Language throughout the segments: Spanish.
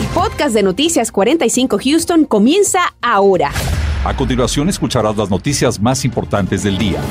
El podcast de Noticias 45 Houston comienza ahora. A continuación escucharás las noticias más importantes del día.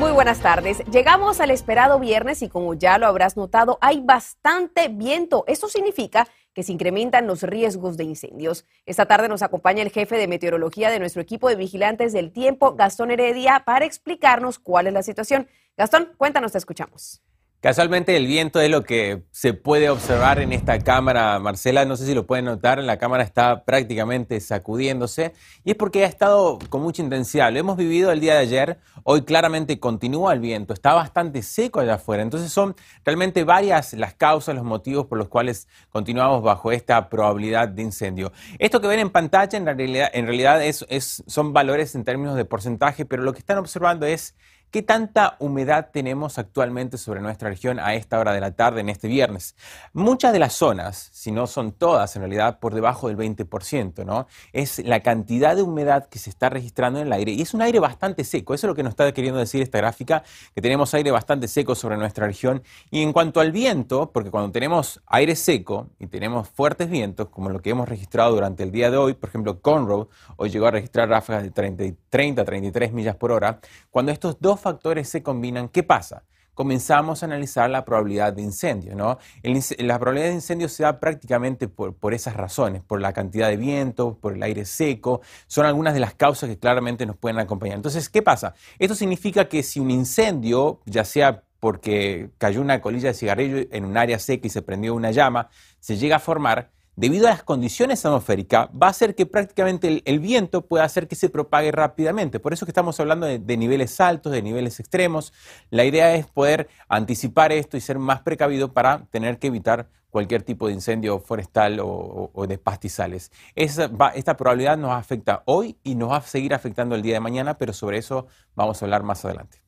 Muy buenas tardes. Llegamos al esperado viernes y como ya lo habrás notado, hay bastante viento. Eso significa que se incrementan los riesgos de incendios. Esta tarde nos acompaña el jefe de meteorología de nuestro equipo de vigilantes del tiempo, Gastón Heredia, para explicarnos cuál es la situación. Gastón, cuéntanos, te escuchamos. Casualmente el viento es lo que se puede observar en esta cámara, Marcela, no sé si lo pueden notar, la cámara está prácticamente sacudiéndose y es porque ha estado con mucha intensidad. Lo hemos vivido el día de ayer, hoy claramente continúa el viento, está bastante seco allá afuera, entonces son realmente varias las causas, los motivos por los cuales continuamos bajo esta probabilidad de incendio. Esto que ven en pantalla en realidad, en realidad es, son valores en términos de porcentaje, pero lo que están observando es ¿Qué tanta humedad tenemos actualmente sobre nuestra región a esta hora de la tarde en este viernes? Muchas de las zonas, si no son todas en realidad, por debajo del 20%, ¿no? Es la cantidad de humedad que se está registrando en el aire y es un aire bastante seco. Eso es lo que nos está queriendo decir esta gráfica, que tenemos aire bastante seco sobre nuestra región. Y en cuanto al viento, porque cuando tenemos aire seco y tenemos fuertes vientos, como lo que hemos registrado durante el día de hoy, por ejemplo, Conroe hoy llegó a registrar ráfagas de 30, 30 33 millas por hora, cuando estos dos factores se combinan, ¿qué pasa? comenzamos a analizar la probabilidad de incendio. ¿no? la probabilidad de incendio se da prácticamente por, por, esas razones, por la cantidad de viento, por el aire seco, son algunas de las causas que claramente nos pueden acompañar. Entonces, ¿qué pasa? Esto significa que si un incendio, ya sea porque cayó una colilla de cigarrillo en un área seca y se prendió una llama, se llega a formar, debido a las condiciones atmosféricas, va a hacer que prácticamente el, viento pueda hacer que se propague rápidamente. Por eso que estamos hablando de, niveles altos, de niveles extremos. La idea es poder anticipar esto y ser más precavido para tener que evitar cualquier tipo de incendio forestal o, de pastizales. esta probabilidad nos afecta hoy y nos va a seguir afectando el día de mañana, pero sobre eso vamos a hablar más adelante.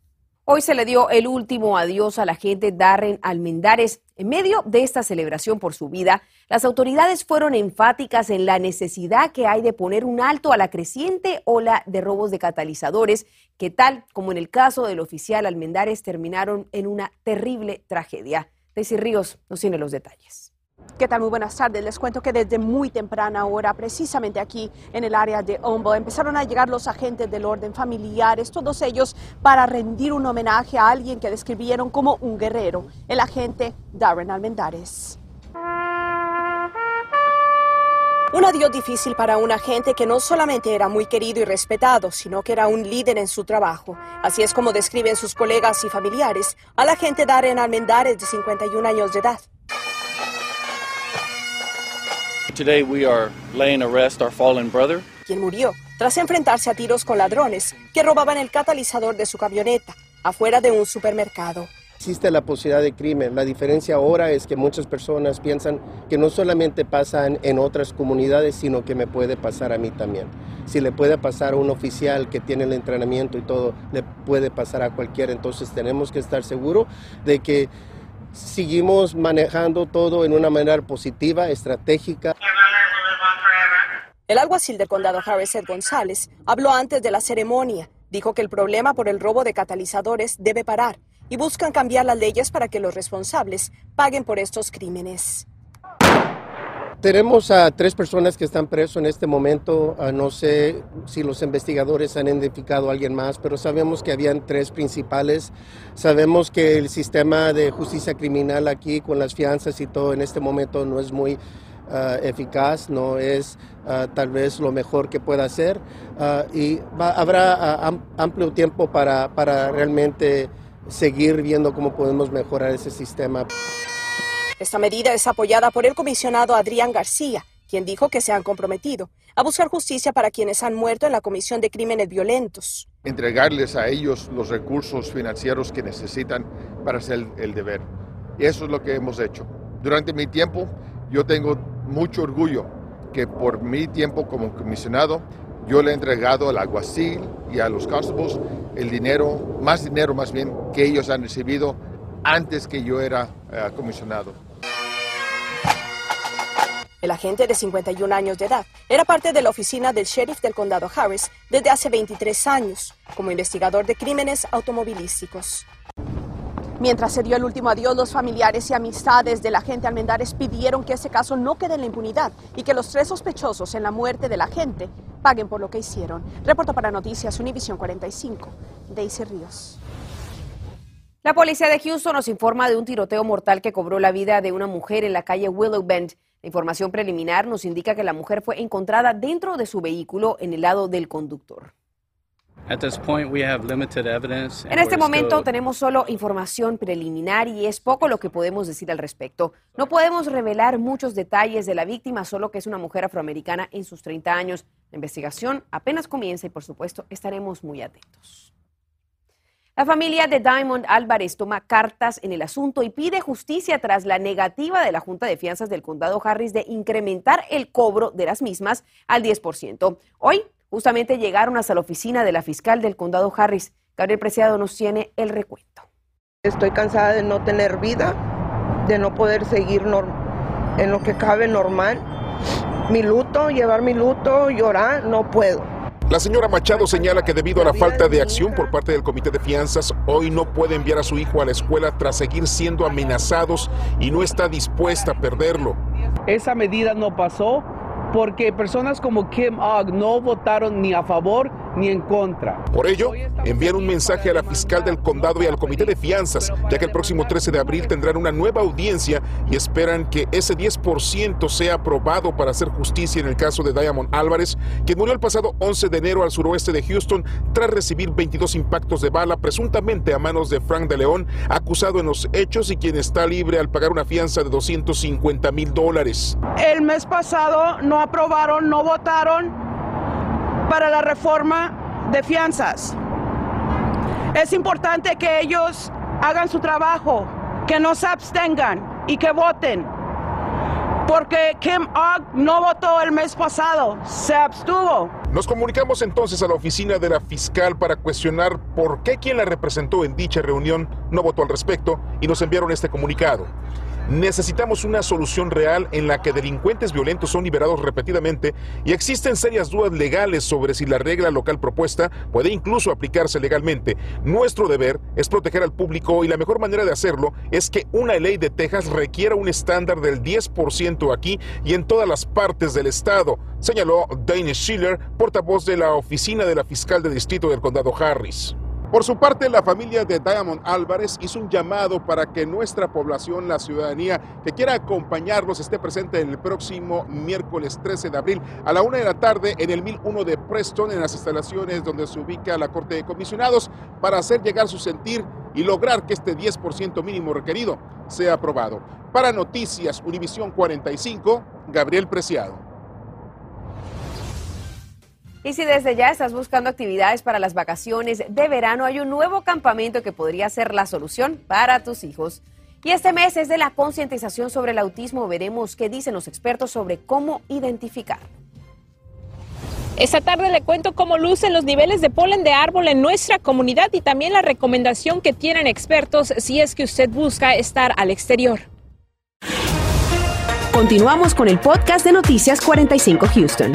Hoy se le dio el último adiós a la gente Darren Almendares. En medio de esta celebración por su vida, las autoridades fueron enfáticas en la necesidad que hay de poner un alto a la creciente ola de robos de catalizadores, que tal como en el caso del oficial Almendares terminaron en una terrible tragedia. Daisy Ríos nos tiene los detalles. ¿Qué tal? Muy buenas tardes. Les cuento que desde muy temprana hora, precisamente aquí en el área de Ombo, empezaron a llegar los agentes del orden familiares, todos ellos para rendir un homenaje a alguien que describieron como un guerrero, el agente Darren Almendares. Un adiós difícil para un agente que no solamente era muy querido y respetado, sino que era un líder en su trabajo. Así es como describen sus colegas y familiares al agente Darren Almendares de 51 años de edad. Today we are laying arrest our fallen brother. Quien murió tras enfrentarse a tiros con ladrones que robaban el catalizador de su camioneta afuera de un supermercado. Existe la posibilidad de crimen. La diferencia ahora es que muchas personas piensan que no solamente pasan en otras comunidades, sino que me puede pasar a mí también. Si le puede pasar a un oficial que tiene el entrenamiento y todo, le puede pasar a cualquiera. Entonces tenemos que estar seguros de que seguimos manejando todo en una manera positiva, estratégica. El alguacil del condado Harris Ed González habló antes de la ceremonia. Dijo que el problema por el robo de catalizadores debe parar y buscan cambiar las leyes para que los responsables paguen por estos crímenes. Tenemos a tres personas que están presos en este momento. Ah, no sé si los investigadores han identificado a alguien más, pero sabemos que habían tres principales. Sabemos que el sistema de justicia criminal aquí con las fianzas y todo en este momento no es muy ah, eficaz, no es ah, tal vez lo mejor que pueda hacer y habrá amplio tiempo para, para realmente seguir viendo cómo podemos mejorar ese sistema. Esta medida es apoyada por el comisionado Adrián García, quien dijo que se han comprometido a buscar justicia para quienes han muerto en la comisión de crímenes violentos. Entregarles a ellos los recursos financieros que necesitan para hacer el deber. Y eso es lo que hemos hecho. Durante mi tiempo, yo tengo mucho orgullo que por mi tiempo como comisionado, yo le he entregado al alguacil y a los constables el dinero, más dinero más bien, que ellos han recibido antes que yo era eh, comisionado. El agente de 51 años de edad era parte de la oficina del sheriff del condado Harris desde hace 23 años como investigador de crímenes automovilísticos. Mientras se dio el último adiós, los familiares y amistades de la gente Almendares pidieron que ese caso no quede en la impunidad y que los tres sospechosos en la muerte de la gente paguen por lo que hicieron. Reporto para Noticias Univisión 45, Daisy Ríos. La policía de Houston nos informa de un tiroteo mortal que cobró la vida de una mujer en la calle Willow Bend. La información preliminar nos indica que la mujer fue encontrada dentro de su vehículo en el lado del conductor. En este momento tenemos solo información preliminar y es poco lo que podemos decir al respecto. No podemos revelar muchos detalles de la víctima, solo que es una mujer afroamericana en sus 30 años. La investigación apenas comienza y por supuesto estaremos muy atentos. La familia de Diamond Álvarez toma cartas en el asunto y pide justicia tras la negativa de la Junta de Fianzas del Condado Harris de incrementar el cobro de las mismas al 10%. Hoy justamente llegaron hasta la oficina de la fiscal del condado Harris. Gabriel Preciado nos tiene el recuento. Estoy cansada de no tener vida, de no poder seguir en lo que cabe normal. Mi luto, llevar mi luto, llorar, no puedo. La señora Machado señala que debido a la falta de acción por parte del Comité de Fianzas, hoy no puede enviar a su hijo a la escuela tras seguir siendo amenazados y no está dispuesta a perderlo. Esa medida no pasó porque personas como Kim Ogg no votaron ni a favor ni en contra. Por ello, envían un mensaje a la fiscal del condado y al comité de fianzas, ya que el próximo 13 de abril tendrán una nueva audiencia y esperan que ese 10% sea aprobado para hacer justicia en el caso de Diamond Álvarez, que murió el pasado 11 de enero al suroeste de Houston tras recibir 22 impactos de bala presuntamente a manos de Frank de León, acusado en los hechos y quien está libre al pagar una fianza de 250 mil dólares. El mes pasado no aprobaron, no votaron para la reforma de fianzas. Es importante que ellos hagan su trabajo, que no se abstengan y que voten. Porque Kim Ogg no votó el mes pasado, se abstuvo. Nos comunicamos entonces a la oficina de la fiscal para cuestionar por qué quien la representó en dicha reunión no votó al respecto y nos enviaron este comunicado. Necesitamos una solución real en la que delincuentes violentos son liberados repetidamente y existen serias dudas legales sobre si la regla local propuesta puede incluso aplicarse legalmente. Nuestro deber es proteger al público y la mejor manera de hacerlo es que una ley de Texas requiera un estándar del 10% aquí y en todas las partes del estado, señaló Danish Schiller, portavoz de la oficina de la fiscal de distrito del condado Harris. Por su parte, la familia de Diamond Álvarez hizo un llamado para que nuestra población, la ciudadanía que quiera acompañarlos, esté presente el próximo miércoles 13 de abril a la una de la tarde en el 1001 de Preston, en las instalaciones donde se ubica la Corte de Comisionados, para hacer llegar su sentir y lograr que este 10% mínimo requerido sea aprobado. Para Noticias Univisión 45, Gabriel Preciado. Y si desde ya estás buscando actividades para las vacaciones de verano, hay un nuevo campamento que podría ser la solución para tus hijos. Y este mes es de la concientización sobre el autismo. Veremos qué dicen los expertos sobre cómo identificar. Esta tarde le cuento cómo lucen los niveles de polen de árbol en nuestra comunidad y también la recomendación que tienen expertos si es que usted busca estar al exterior. Continuamos con el podcast de Noticias 45 Houston.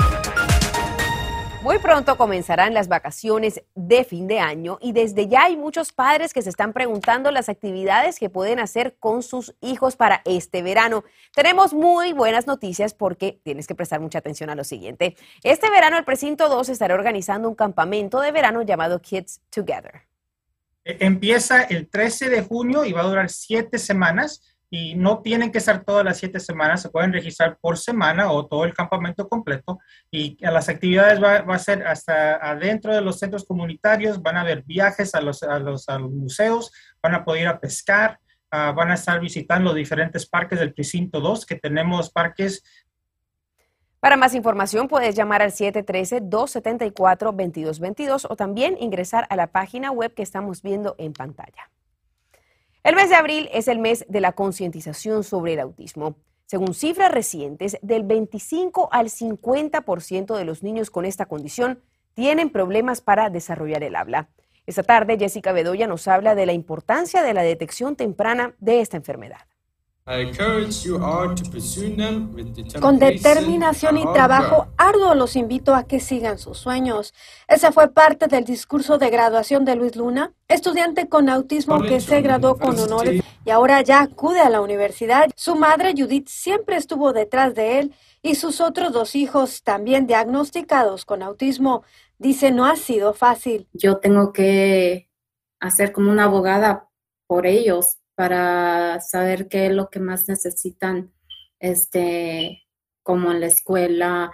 Muy pronto comenzarán las vacaciones de fin de año y desde ya hay muchos padres que se están preguntando las actividades que pueden hacer con sus hijos para este verano. Tenemos muy buenas noticias porque tienes que prestar mucha atención a lo siguiente. Este verano el Precinto 2 estará organizando un campamento de verano llamado Kids Together. E-, empieza el 13 de junio y va a durar siete semanas y no tienen que ser todas las siete semanas, se pueden registrar por semana o todo el campamento completo y a las actividades va, a ser hasta adentro de los centros comunitarios, van a haber viajes a los, a los, museos, van a poder ir a pescar, ah, van a estar visitando diferentes parques del precinto 2, que tenemos parques para más información puedes llamar al 713-274-2222 o también ingresar a la página web que estamos viendo en pantalla. El mes de abril es el mes de la concientización sobre el autismo. Según cifras recientes, del 25 al 50% de los niños con esta condición tienen problemas para desarrollar el habla. Esta tarde, Jessica Bedoya nos habla de la importancia de la detección temprana de esta enfermedad. Con determinación y trabajo arduo los invito a que sigan sus sueños. Ese fue parte del discurso de graduación de Luis Luna, estudiante con autismo que se graduó con honores y ahora ya acude a la universidad. Su madre Judith siempre estuvo detrás de él y sus otros dos hijos también diagnosticados con autismo. Dice no ha sido fácil. Yo tengo que hacer como una abogada por ellos para saber qué es lo que más necesitan, este, como en la escuela,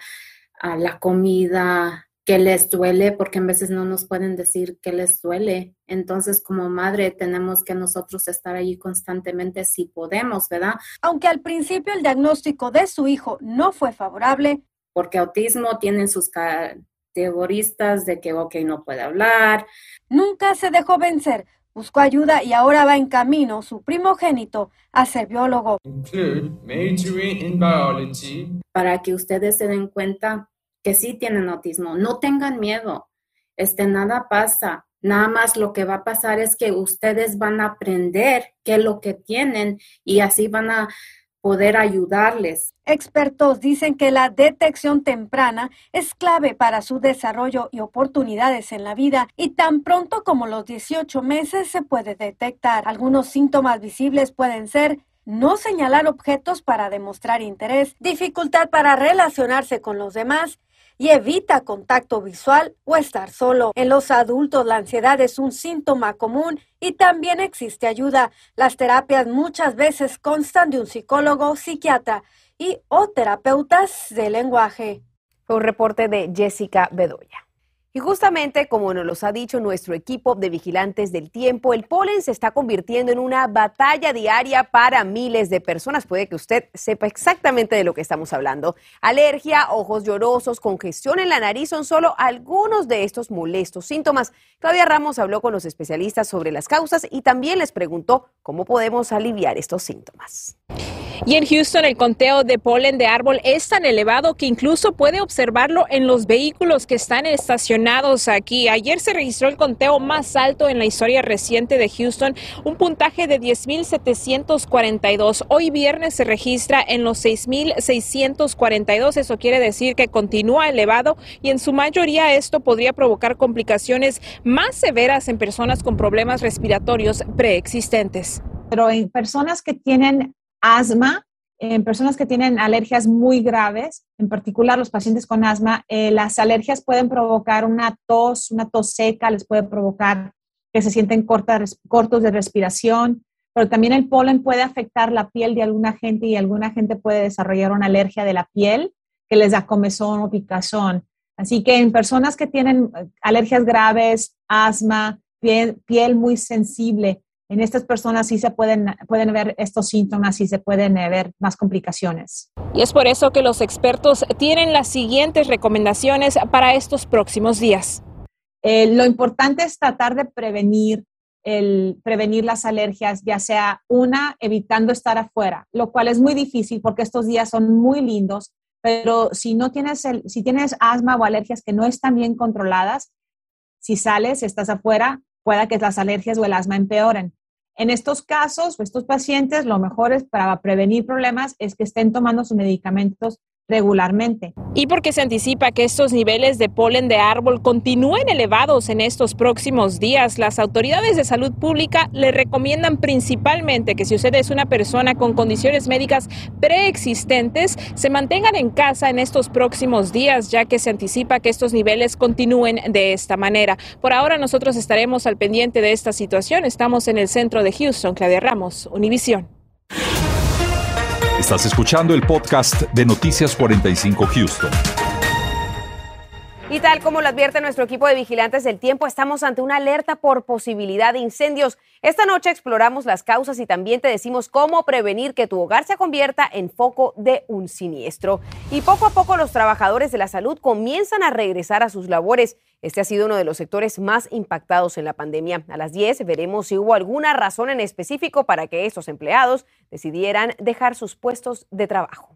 a la comida, qué les duele, porque a veces no nos pueden decir qué les duele. Entonces, como madre, tenemos que nosotros estar allí constantemente si podemos, ¿verdad? Aunque al principio el diagnóstico de su hijo no fue favorable. Porque autismo tiene sus categoristas de que, ok, no puede hablar. Nunca se dejó vencer buscó ayuda y ahora va en camino su primogénito a ser biólogo. Para que ustedes se den cuenta que sí tienen autismo, no tengan miedo, este nada pasa. Nada más lo que va a pasar es que ustedes van a aprender qué es lo que tienen y así van a poder ayudarles. Expertos dicen que la detección temprana es clave para su desarrollo y oportunidades en la vida y tan pronto como los 18 meses se puede detectar. Algunos síntomas visibles pueden ser no señalar objetos para demostrar interés, dificultad para relacionarse con los demás y evita contacto visual o estar solo. En los adultos la ansiedad es un síntoma común y también existe ayuda. Las terapias muchas veces constan de un psicólogo, psiquiatra y o terapeutas de lenguaje. Un reporte de Jessica Bedoya. Y justamente como nos los ha dicho nuestro equipo de vigilantes del tiempo, el polen se está convirtiendo en una batalla diaria para miles de personas. Puede que usted sepa exactamente de lo que estamos hablando. Alergia, ojos llorosos, congestión en la nariz son solo algunos de estos molestos síntomas. Claudia Ramos habló con los especialistas sobre las causas y también les preguntó cómo podemos aliviar estos síntomas. Y en Houston el conteo de polen de árbol es tan elevado que incluso puede observarlo en los vehículos que están estacionados aquí. Ayer se registró el conteo más alto en la historia reciente de Houston, un puntaje de 10.742. Hoy viernes se registra en los 6.642. Eso quiere decir que continúa elevado y en su mayoría esto podría provocar complicaciones más severas en personas con problemas respiratorios preexistentes. Pero en personas que tienen asma, en personas que tienen alergias muy graves, en particular los pacientes con asma, eh, las alergias pueden provocar una tos, una tos seca, les puede provocar que se sienten cortos de respiración, pero también el polen puede afectar la piel de alguna gente y alguna gente puede desarrollar una alergia de la piel que les da comezón o picazón. Así que en personas que tienen eh, alergias graves, asma, piel muy sensible, en estas personas sí se pueden, pueden ver estos síntomas y se pueden eh, ver más complicaciones. Y es por eso que los expertos tienen las siguientes recomendaciones para estos próximos días. Eh, lo importante es tratar de prevenir, el, prevenir las alergias, ya sea una, evitando estar afuera, lo cual es muy difícil porque estos días son muy lindos, pero si no tienes, el, si tienes asma o alergias que no están bien controladas, si sales, estás afuera, pueda que las alergias o el asma empeoren. En estos casos, estos pacientes, lo mejor es para prevenir problemas es que estén tomando sus medicamentos regularmente. Y porque se anticipa que estos niveles de polen de árbol continúen elevados en estos próximos días, las autoridades de salud pública le recomiendan principalmente que si usted es una persona con condiciones médicas preexistentes, se mantengan en casa en estos próximos días, ya que se anticipa que estos niveles continúen de esta manera. Por ahora nosotros estaremos al pendiente de esta situación. Estamos en el centro de Houston. Claudia Ramos, Univisión. Estás escuchando el podcast de Noticias 45 Houston. Y tal como lo advierte nuestro equipo de vigilantes del tiempo, estamos ante una alerta por posibilidad de incendios. Esta noche exploramos las causas y también te decimos cómo prevenir que tu hogar se convierta en foco de un siniestro. Y poco a poco los trabajadores de la salud comienzan a regresar a sus labores. Este ha sido uno de los sectores más impactados en la pandemia. A las 10 veremos si hubo alguna razón en específico para que estos empleados decidieran dejar sus puestos de trabajo.